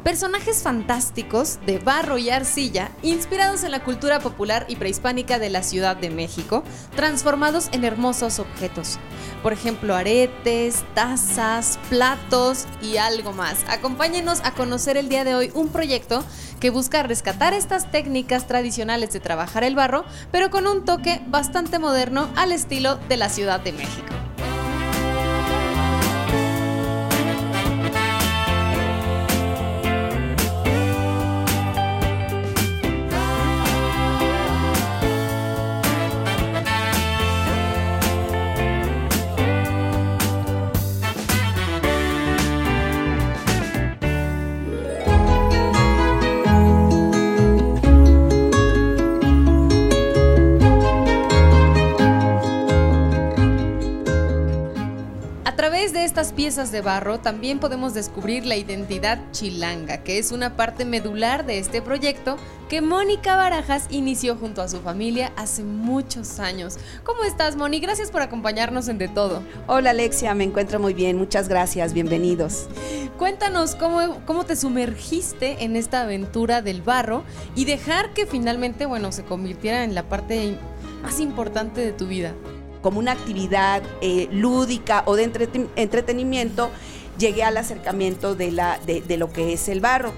personajes fantásticos de barro y arcilla inspirados en la cultura popular y prehispánica de la Ciudad de México, transformados en hermosos objetos. Por ejemplo, aretes, tazas, platos y algo más. Acompáñenos a conocer el día de hoy un proyecto que busca rescatar estas técnicas tradicionales de trabajar el barro, pero con un toque bastante moderno al estilo de la Ciudad de México. Estas piezas de barro también podemos descubrir la identidad chilanga, que es una parte medular de este proyecto que Mónica Barajas inició junto a su familia hace muchos años. ¿Cómo estás, Moni? Gracias por acompañarnos en De Todo. Hola, Alexia, me encuentro muy bien. Muchas gracias, bienvenidos. Cuéntanos cómo, cómo te sumergiste en esta aventura del barro y dejar que finalmente, bueno, se convirtiera en la parte más importante de tu vida como una actividad eh, lúdica o de entretenimiento, llegué al acercamiento de, la, de, lo que es el barro.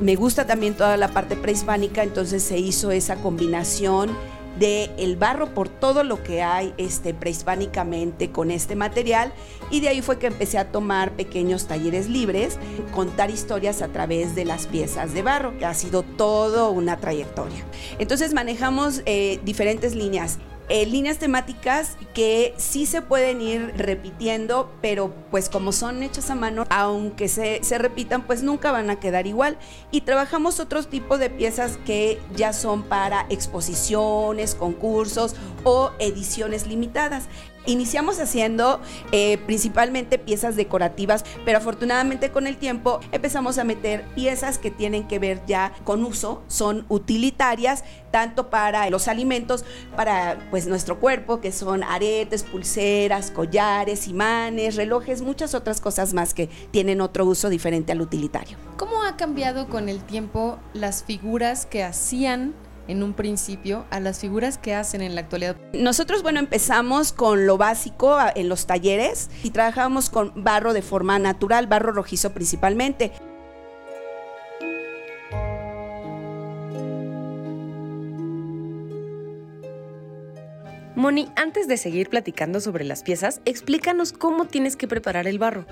Me gusta también toda la parte prehispánica, entonces se hizo esa combinación de el barro por todo lo que hay este, prehispánicamente con este material y de ahí fue que empecé a tomar pequeños talleres libres, contar historias a través de las piezas de barro, que ha sido todo una trayectoria. Entonces manejamos eh, diferentes líneas eh, líneas temáticas que sí se pueden ir repitiendo, pero pues como son hechas a mano, aunque se, se repitan, pues nunca van a quedar igual. Y trabajamos otro tipo de piezas que ya son para exposiciones, concursos o ediciones limitadas. Iniciamos haciendo eh, principalmente piezas decorativas, pero afortunadamente con el tiempo empezamos a meter piezas que tienen que ver ya con uso, son utilitarias tanto para los alimentos, para pues nuestro cuerpo, que son aretes, pulseras, collares, imanes, relojes, muchas otras cosas más que tienen otro uso diferente al utilitario. ¿Cómo ha cambiado con el tiempo las figuras que hacían en un principio a las figuras que hacen en la actualidad? Nosotros, bueno, empezamos con lo básico en los talleres y trabajamos con barro de forma natural, barro rojizo principalmente. Moni, antes de seguir platicando sobre las piezas, explícanos cómo tienes que preparar el barro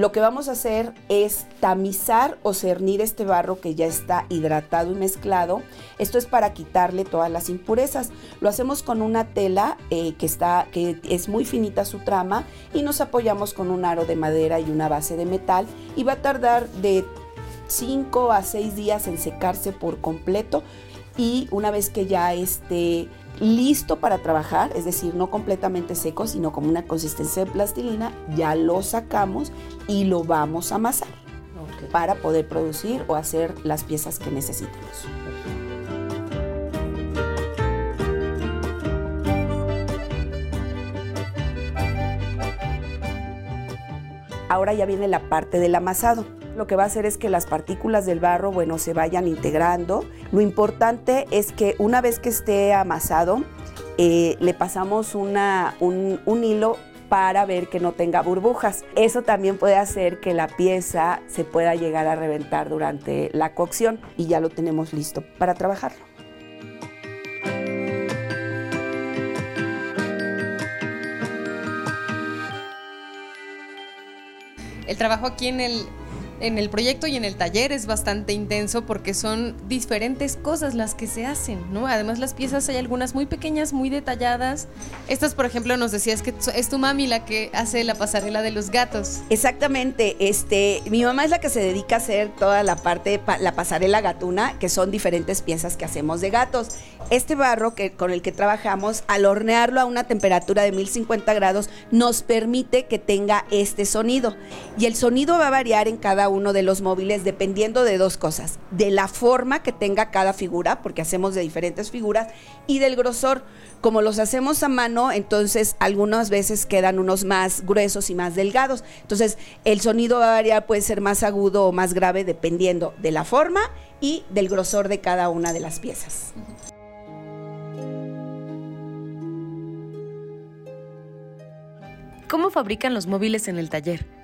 lo que vamos a hacer es tamizar o cernir este barro que ya está hidratado y mezclado. Esto es para quitarle todas las impurezas. Lo hacemos con una tela eh, que, está, que es muy finita su trama y nos apoyamos con un aro de madera y una base de metal y va a tardar de 5 a 6 días en secarse por completo y una vez que ya esté listo para trabajar, es decir, no completamente seco, sino como una consistencia de plastilina, ya lo sacamos y lo vamos a amasar para poder producir o hacer las piezas que necesitemos. Ahora ya viene la parte del amasado lo que va a hacer es que las partículas del barro, bueno, se vayan integrando. Lo importante es que una vez que esté amasado, eh, le pasamos un, un hilo para ver que no tenga burbujas. Eso también puede hacer que la pieza se pueda llegar a reventar durante la cocción y ya lo tenemos listo para trabajarlo. El trabajo aquí en el, en el proyecto y en el taller es bastante intenso porque son diferentes cosas las que se hacen, ¿no? Además las piezas hay algunas muy pequeñas, muy detalladas. Estas, por ejemplo, nos decías que es tu mami la que hace la pasarela de los gatos. Exactamente, este, mi mamá es la que se dedica a hacer toda la parte, la pasarela gatuna, que son diferentes piezas que hacemos de gatos. Este barro que, con el que trabajamos, al hornearlo a una temperatura de 1050 grados, nos permite que tenga este sonido. Y el sonido va a variar en cada uno de los móviles dependiendo de dos cosas, de la forma que tenga cada figura, porque hacemos de diferentes figuras, y del grosor. Como los hacemos a mano, entonces algunas veces quedan unos más gruesos y más delgados. Entonces el sonido va a variar, puede ser más agudo o más grave dependiendo de la forma y del grosor de cada una de las piezas. ¿Cómo fabrican los móviles en el taller?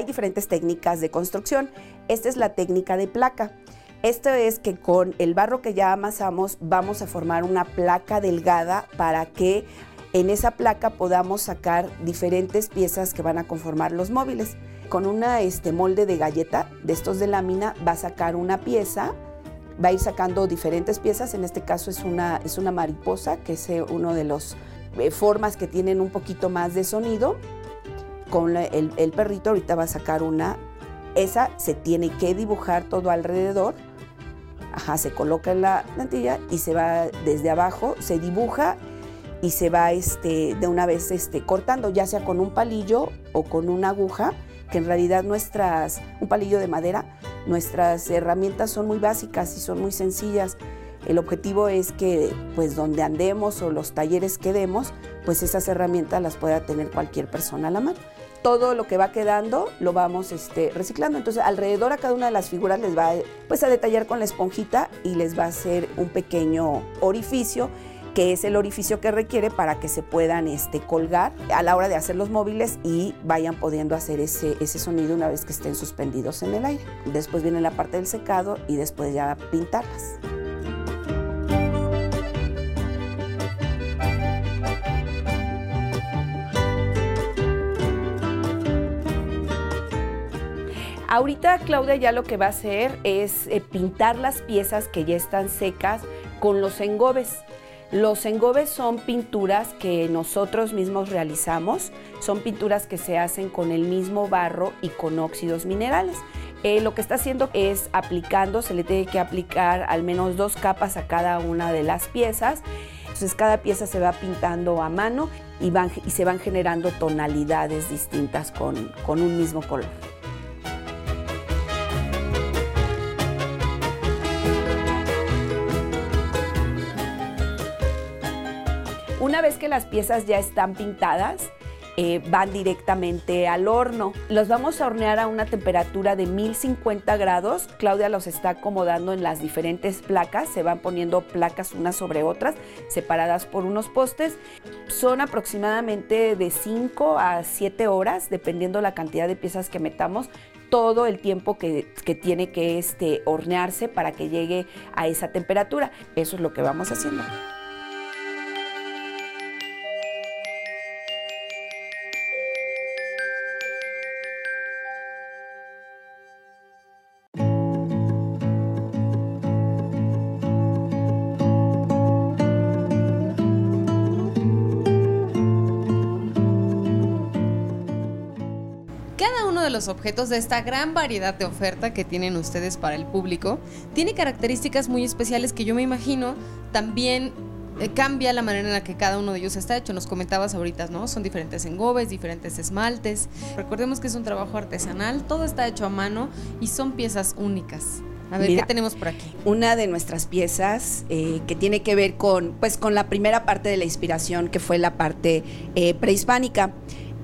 Hay diferentes técnicas de construcción. Esta es la técnica de placa. Esto es que con el barro que ya amasamos vamos a formar una placa delgada para que en esa placa podamos sacar diferentes piezas que van a conformar los móviles. Con una este, molde de galleta de estos de lámina va a sacar una pieza, va a ir sacando diferentes piezas, en este caso es una, es una mariposa, que es eh, uno de los eh, formas que tienen un poquito más de sonido. Con el, perrito ahorita va a sacar una. Esa se tiene que dibujar todo alrededor. Ajá, se coloca en la plantilla y se va desde abajo, se dibuja y se va este, de una vez este, cortando, ya sea con un palillo o con una aguja, que en realidad nuestras, un palillo de madera, nuestras herramientas son muy básicas y son muy sencillas. El objetivo es que pues donde andemos o los talleres que demos, pues esas herramientas las pueda tener cualquier persona a la mano. Todo lo que va quedando lo vamos este, reciclando. Entonces alrededor a cada una de las figuras les va pues, a detallar con la esponjita y les va a hacer un pequeño orificio que es el orificio que requiere para que se puedan este, colgar a la hora de hacer los móviles y vayan pudiendo hacer ese, ese sonido una vez que estén suspendidos en el aire. Después viene la parte del secado y después ya pintarlas. Ahorita Claudia ya lo que va a hacer es eh, pintar las piezas que ya están secas con los engobes. Los engobes son pinturas que nosotros mismos realizamos, son pinturas que se hacen con el mismo barro y con óxidos minerales. Eh, lo que está haciendo es aplicando, se le tiene que aplicar al menos dos capas a cada una de las piezas. Entonces cada pieza se va pintando a mano y, se van generando tonalidades distintas con un mismo color. Una vez que las piezas ya están pintadas, eh, van directamente al horno. Los vamos a hornear a una temperatura de 1050 grados. Claudia los está acomodando en las diferentes placas. Se van poniendo placas unas sobre otras, separadas por unos postes. Son aproximadamente de 5 a 7 horas, dependiendo la cantidad de piezas que metamos todo el tiempo que, tiene que este, hornearse para que llegue a esa temperatura. Eso es lo que vamos haciendo. Los objetos de esta gran variedad de oferta que tienen ustedes para el público tiene características muy especiales que yo me imagino también eh, cambia la manera en la que cada uno de ellos está hecho. Nos comentabas ahorita, ¿no? Son diferentes engobes, diferentes esmaltes. Recordemos que es un trabajo artesanal, todo está hecho a mano y son piezas únicas. A ver, ¿qué tenemos por aquí? Una de nuestras piezas eh, que tiene que ver con, pues, con la primera parte de la inspiración, que fue la parte eh, prehispánica.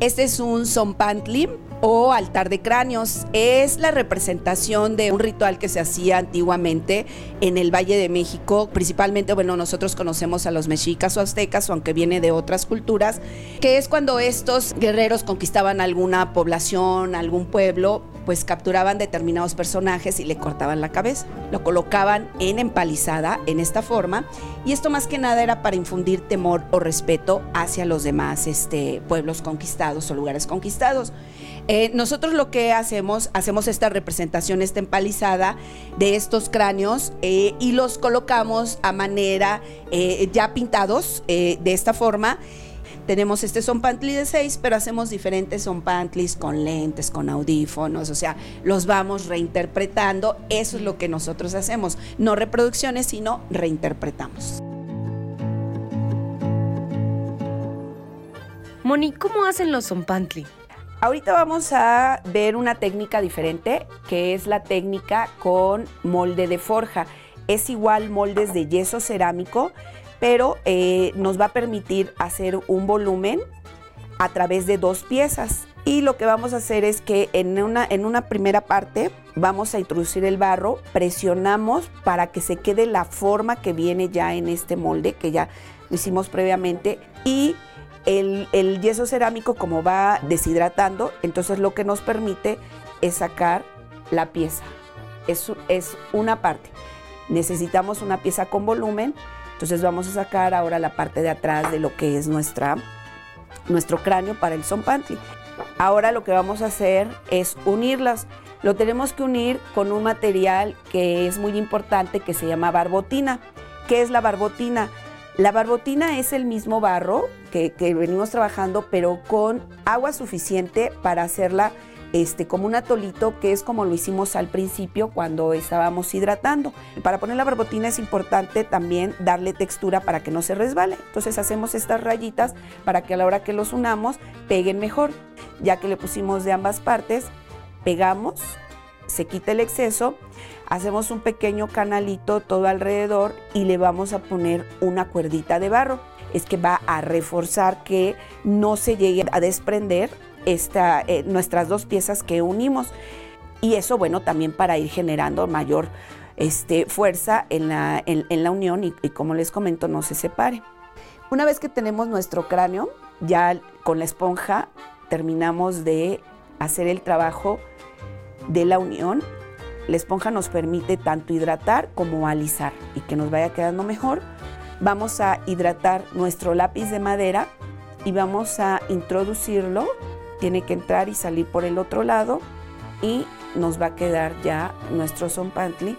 Este es un zompantli o altar de cráneos. Es la representación de un ritual que se hacía antiguamente en el Valle de México, principalmente, bueno, nosotros conocemos a los mexicas o aztecas, aunque viene de otras culturas, que es cuando estos guerreros conquistaban alguna población, algún pueblo, pues capturaban determinados personajes y le cortaban la cabeza. Lo colocaban en empalizada en esta forma y esto más que nada era para infundir temor o respeto hacia los demás este, pueblos conquistados o lugares conquistados. Eh, nosotros lo que hacemos, hacemos esta representación, esta empalizada de estos cráneos eh, y los colocamos a manera eh, ya pintados de esta forma. Tenemos este son pantli de 6, pero hacemos diferentes son pantlis con lentes, con audífonos, o sea, los vamos reinterpretando. Eso es lo que nosotros hacemos. No reproducciones, sino reinterpretamos. Moni, ¿cómo hacen los zompantli? Ahorita vamos a ver una técnica diferente, que es la técnica con molde de forja. Es igual moldes de yeso cerámico, pero eh, nos va a permitir hacer un volumen a través de dos piezas. Y lo que vamos a hacer es que en una, en una primera parte vamos a introducir el barro, presionamos para que se quede la forma que viene ya en este molde, que ya hicimos previamente, y el, yeso cerámico como va deshidratando, entonces lo que nos permite es sacar la pieza. Es, es una parte. Necesitamos una pieza con volumen, entonces vamos a sacar ahora la parte de atrás de lo que es nuestra, nuestro cráneo para el son pantry. Ahora lo que vamos a hacer es unirlas. Lo tenemos que unir con un material que es muy importante que se llama barbotina. ¿Qué es la barbotina? La barbotina es el mismo barro que, venimos trabajando, pero con agua suficiente para hacerla este, como un atolito, que es como lo hicimos al principio cuando estábamos hidratando. Para poner la barbotina es importante también darle textura para que no se resbale. Entonces hacemos estas rayitas para que a la hora que los unamos peguen mejor. Ya que le pusimos de ambas partes, pegamos, se quita el exceso, hacemos un pequeño canalito todo alrededor y le vamos a poner una cuerdita de barro. Es que va a reforzar que no se llegue a desprender esta, eh, nuestras dos piezas que unimos. Y eso, bueno, también para ir generando mayor este, fuerza en la, en, la unión y, y como les comento, no se separe. Una vez que tenemos nuestro cráneo, ya con la esponja terminamos de hacer el trabajo de la unión. La esponja nos permite tanto hidratar como alisar y que nos vaya quedando mejor. Vamos a hidratar nuestro lápiz de madera y vamos a introducirlo. Tiene que entrar y salir por el otro lado y nos va a quedar ya nuestro son pantli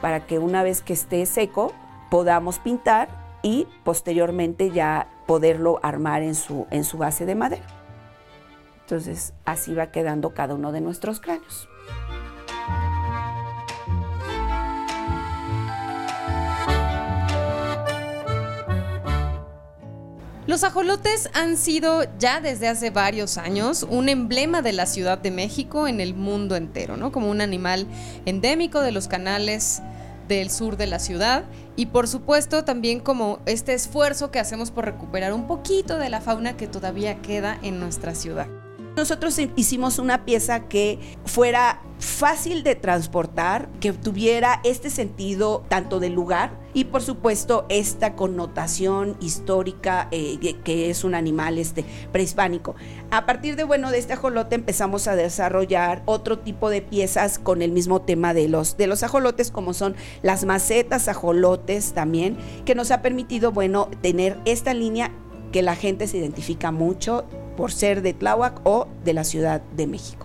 para que una vez que esté seco podamos pintar y posteriormente ya poderlo armar en su, en su base de madera. Entonces así va quedando cada uno de nuestros cráneos. Los ajolotes han sido ya desde hace varios años un emblema de la Ciudad de México en el mundo entero, ¿no? Como un animal endémico de los canales del sur de la ciudad y por supuesto también como este esfuerzo que hacemos por recuperar un poquito de la fauna que todavía queda en nuestra ciudad. Nosotros hicimos una pieza que fuera fácil de transportar, que tuviera este sentido tanto del lugar y por supuesto esta connotación histórica eh, que es un animal este, prehispánico. A partir de bueno de este ajolote empezamos a desarrollar otro tipo de piezas con el mismo tema de los, de los ajolotes como son las macetas ajolotes también, que nos ha permitido bueno tener esta línea que la gente se identifica mucho por ser de Tláhuac o de la Ciudad de México.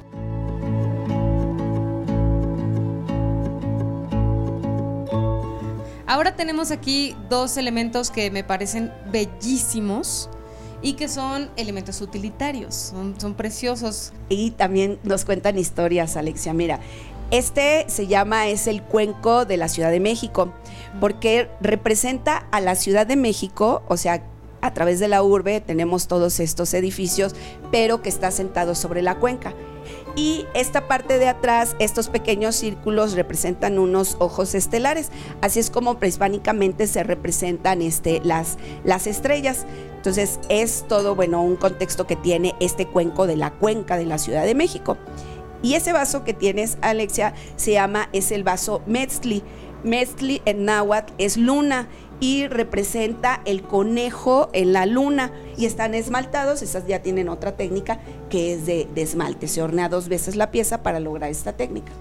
Ahora tenemos aquí dos elementos que me parecen bellísimos y que son elementos utilitarios, son, preciosos. Y también nos cuentan historias, Alexia. Mira, este se llama, es el cuenco de la Ciudad de México, porque representa a la Ciudad de México, o sea, a través de la urbe tenemos todos estos edificios, pero que está sentado sobre la cuenca. Y esta parte de atrás, estos pequeños círculos representan unos ojos estelares. Así es como prehispánicamente se representan este, las, las estrellas. Entonces es todo, bueno, un contexto que tiene este cuenco de la cuenca de la Ciudad de México. Y ese vaso que tienes, Alexia, se llama, es el vaso Metzli. Metzli en náhuatl es luna y representa el conejo en la luna y están esmaltados, esas ya tienen otra técnica que es de, de esmalte, se hornea dos veces la pieza para lograr esta técnica.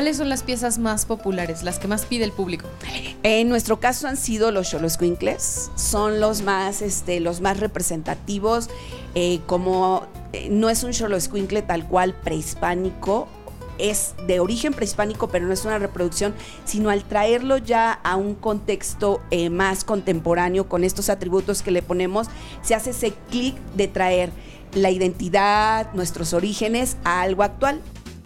¿Cuáles son las piezas más populares, las que más pide el público? En nuestro caso han sido los Xoloscuincles, son los más, este, los más representativos, eh, como eh, no es un Xoloscuincle tal cual prehispánico, es de origen prehispánico, pero no es una reproducción, sino al traerlo ya a un contexto eh, más contemporáneo con estos atributos que le ponemos, se hace ese clic de traer la identidad, nuestros orígenes a algo actual.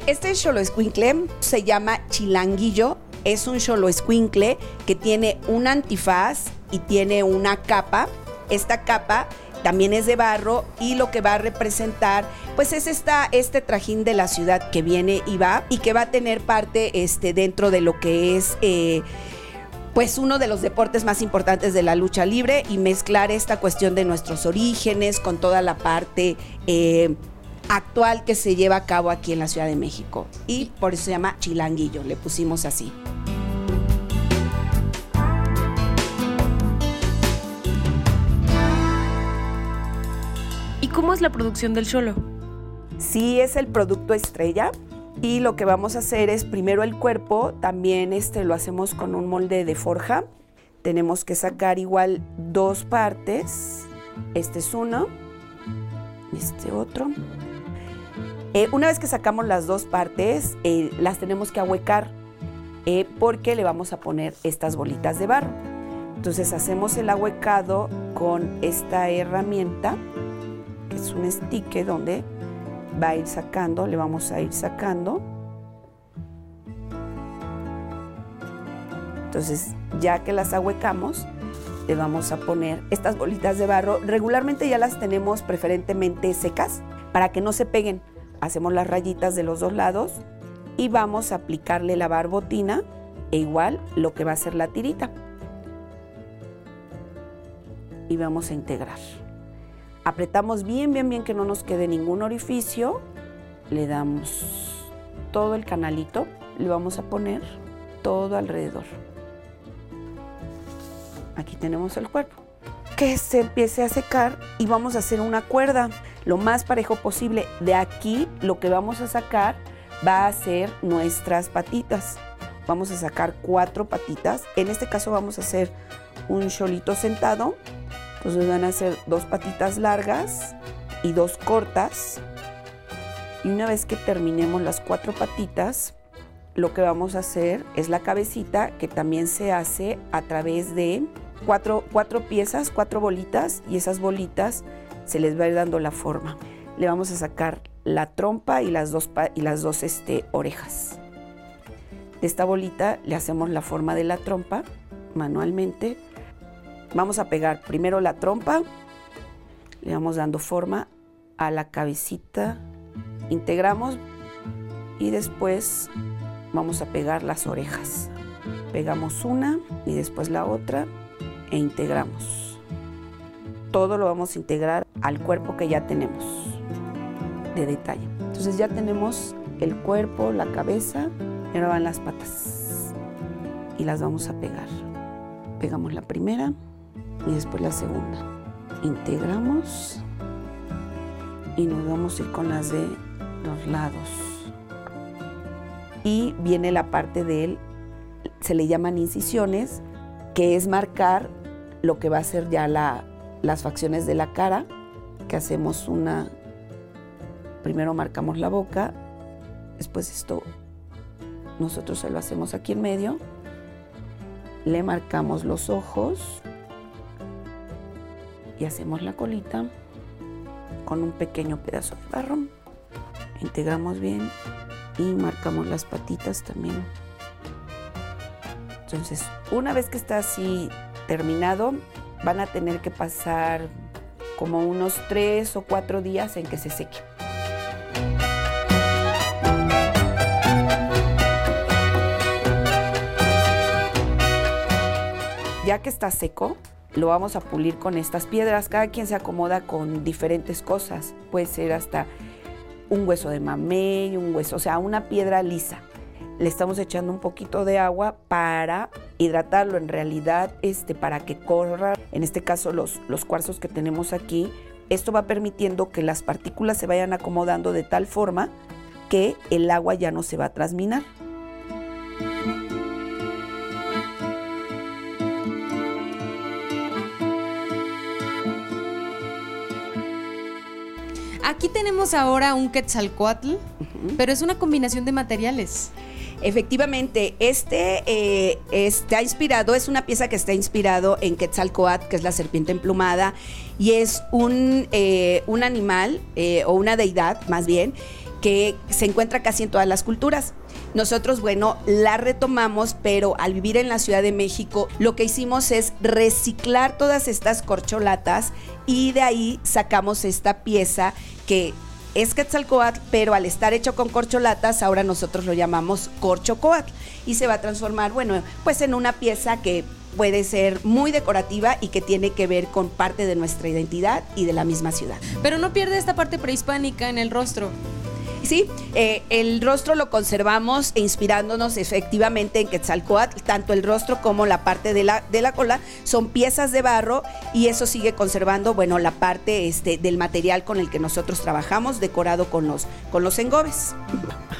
Este Escuincle se llama Chilanguillo, es un Escuincle que tiene un antifaz y tiene una capa. Esta capa también es de barro y lo que va a representar pues es esta, este trajín de la ciudad que viene y va y que va a tener parte este, dentro de lo que es... Eh, pues uno de los deportes más importantes de la lucha libre y mezclar esta cuestión de nuestros orígenes con toda la parte eh, actual que se lleva a cabo aquí en la Ciudad de México. Y por eso se llama Chilanguillo, le pusimos así. ¿Y cómo es la producción del cholo? Sí, es el producto estrella. Y lo que vamos a hacer es primero el cuerpo, también este lo hacemos con un molde de forja. Tenemos que sacar igual dos partes. Este es uno, este otro. Eh, una vez que sacamos las dos partes, eh, las tenemos que ahuecar eh, porque le vamos a poner estas bolitas de barro. Entonces hacemos el ahuecado con esta herramienta, que es un estique donde va a ir sacando, le vamos a ir sacando. Entonces, ya que las ahuecamos, le vamos a poner estas bolitas de barro. Regularmente ya las tenemos preferentemente secas para que no se peguen. Hacemos las rayitas de los dos lados y vamos a aplicarle la barbotina e igual lo que va a ser la tirita. Y vamos a integrar. Apretamos bien, bien, bien que no nos quede ningún orificio. Le damos todo el canalito. Le vamos a poner todo alrededor. Aquí tenemos el cuerpo. Que se empiece a secar y vamos a hacer una cuerda lo más parejo posible. De aquí lo que vamos a sacar va a ser nuestras patitas. Vamos a sacar cuatro patitas. En este caso vamos a hacer un cholito sentado entonces van a ser dos patitas largas y dos cortas. Y una vez que terminemos las cuatro patitas, lo que vamos a hacer es la cabecita que también se hace a través de cuatro, piezas, cuatro bolitas y esas bolitas se les va a ir dando la forma. Le vamos a sacar la trompa y las dos, y las dos este, orejas. De esta bolita le hacemos la forma de la trompa manualmente Vamos a pegar primero la trompa, le vamos dando forma a la cabecita, integramos y después vamos a pegar las orejas. Pegamos una y después la otra e integramos. Todo lo vamos a integrar al cuerpo que ya tenemos de detalle. Entonces ya tenemos el cuerpo, la cabeza y ahora van las patas y las vamos a pegar. Pegamos la primera y después la segunda. Integramos y nos vamos a ir con las de los lados. Y viene la parte de él, se le llaman incisiones, que es marcar lo que va a ser ya la, las facciones de la cara, que hacemos una, primero marcamos la boca, después esto nosotros se lo hacemos aquí en medio, le marcamos los ojos, y hacemos la colita con un pequeño pedazo de barro. Integramos bien y marcamos las patitas también. Entonces, una vez que está así terminado, van a tener que pasar como unos tres o cuatro días en que se seque. Ya que está seco, lo vamos a pulir con estas piedras. Cada quien se acomoda con diferentes cosas. Puede ser hasta un hueso de mamey, un hueso, o sea, una piedra lisa. Le estamos echando un poquito de agua para hidratarlo, en realidad, este, para que corra, en este caso los, los cuarzos que tenemos aquí. Esto va permitiendo que las partículas se vayan acomodando de tal forma que el agua ya no se va a transminar. Aquí tenemos ahora un Quetzalcoatl, pero es una combinación de materiales. Efectivamente, este eh, está inspirado, es una pieza que está inspirado en Quetzalcoatl, que es la serpiente emplumada, y es un, eh, un animal eh, o una deidad, más bien, que se encuentra casi en todas las culturas. Nosotros, bueno, la retomamos, pero al vivir en la Ciudad de México, lo que hicimos es reciclar todas estas corcholatas y de ahí sacamos esta pieza que es Quetzalcoatl, pero al estar hecho con corcholatas, ahora nosotros lo llamamos corchocoatl y se va a transformar, bueno, pues en una pieza que puede ser muy decorativa y que tiene que ver con parte de nuestra identidad y de la misma ciudad. Pero no pierde esta parte prehispánica en el rostro. Sí, eh, el rostro lo conservamos inspirándonos efectivamente en Quetzalcoatl, tanto el rostro como la parte de la, de la cola son piezas de barro y eso sigue conservando, bueno, la parte este, del material con el que nosotros trabajamos, decorado con los, con los engobes.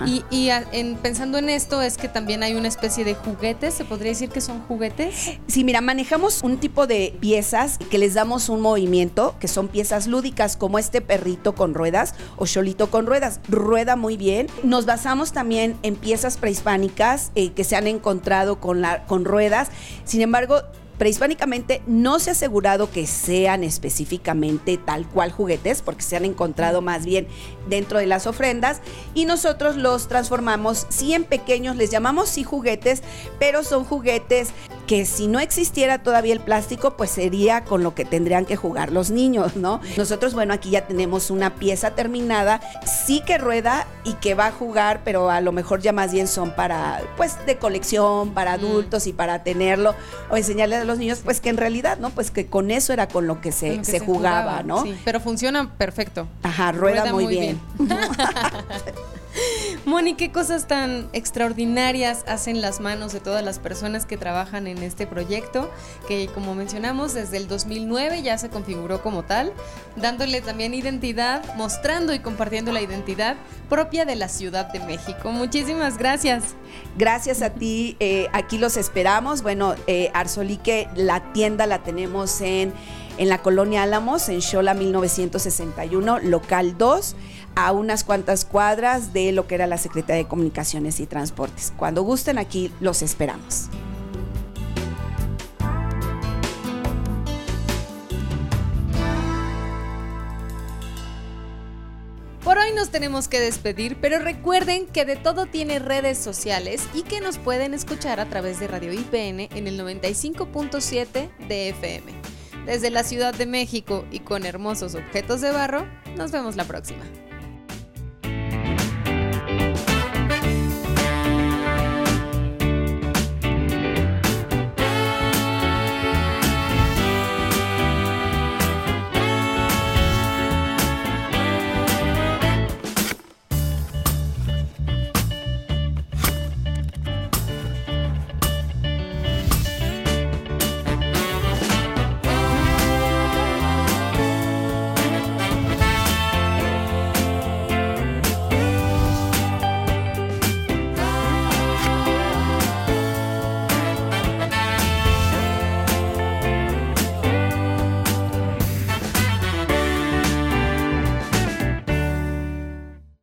Y, y en, pensando en esto, es que también hay una especie de juguetes, ¿se podría decir que son juguetes? Sí, mira, manejamos un tipo de piezas que les damos un movimiento, que son piezas lúdicas, como este perrito con ruedas o cholito con ruedas rueda muy bien. Nos basamos también en piezas prehispánicas eh, que se han encontrado con, la, con ruedas. Sin embargo, prehispánicamente no se ha asegurado que sean específicamente tal cual juguetes, porque se han encontrado más bien dentro de las ofrendas, y nosotros los transformamos, sí en pequeños, les llamamos sí juguetes, pero son juguetes que si no existiera todavía el plástico, pues sería con lo que tendrían que jugar los niños, ¿no? Nosotros, bueno, aquí ya tenemos una pieza terminada, sí que rueda y que va a jugar, pero a lo mejor ya más bien son para, pues, de colección, para adultos y para tenerlo o enseñarle a los niños, pues que en realidad, ¿no? Pues que con eso era con lo que se, se, jugaba, ¿no? Sí, pero funciona perfecto. Ajá, rueda, muy, bien. Moni, qué cosas tan extraordinarias hacen las manos de todas las personas que trabajan en este proyecto, que como mencionamos, desde el 2009 ya se configuró como tal, dándole también identidad, mostrando y compartiendo la identidad propia de la Ciudad de México. Muchísimas gracias. Gracias a ti, eh, aquí los esperamos. Bueno, eh, Arzolique, la tienda la tenemos en en la colonia Álamos, en Xola 1961, local 2, a unas cuantas cuadras de lo que era la Secretaría de Comunicaciones y Transportes. Cuando gusten, aquí los esperamos. Nos tenemos que despedir, pero recuerden que de todo tiene redes sociales y que nos pueden escuchar a través de Radio IPN en el 95.7 de FM. Desde la Ciudad de México y con hermosos objetos de barro, nos vemos la próxima.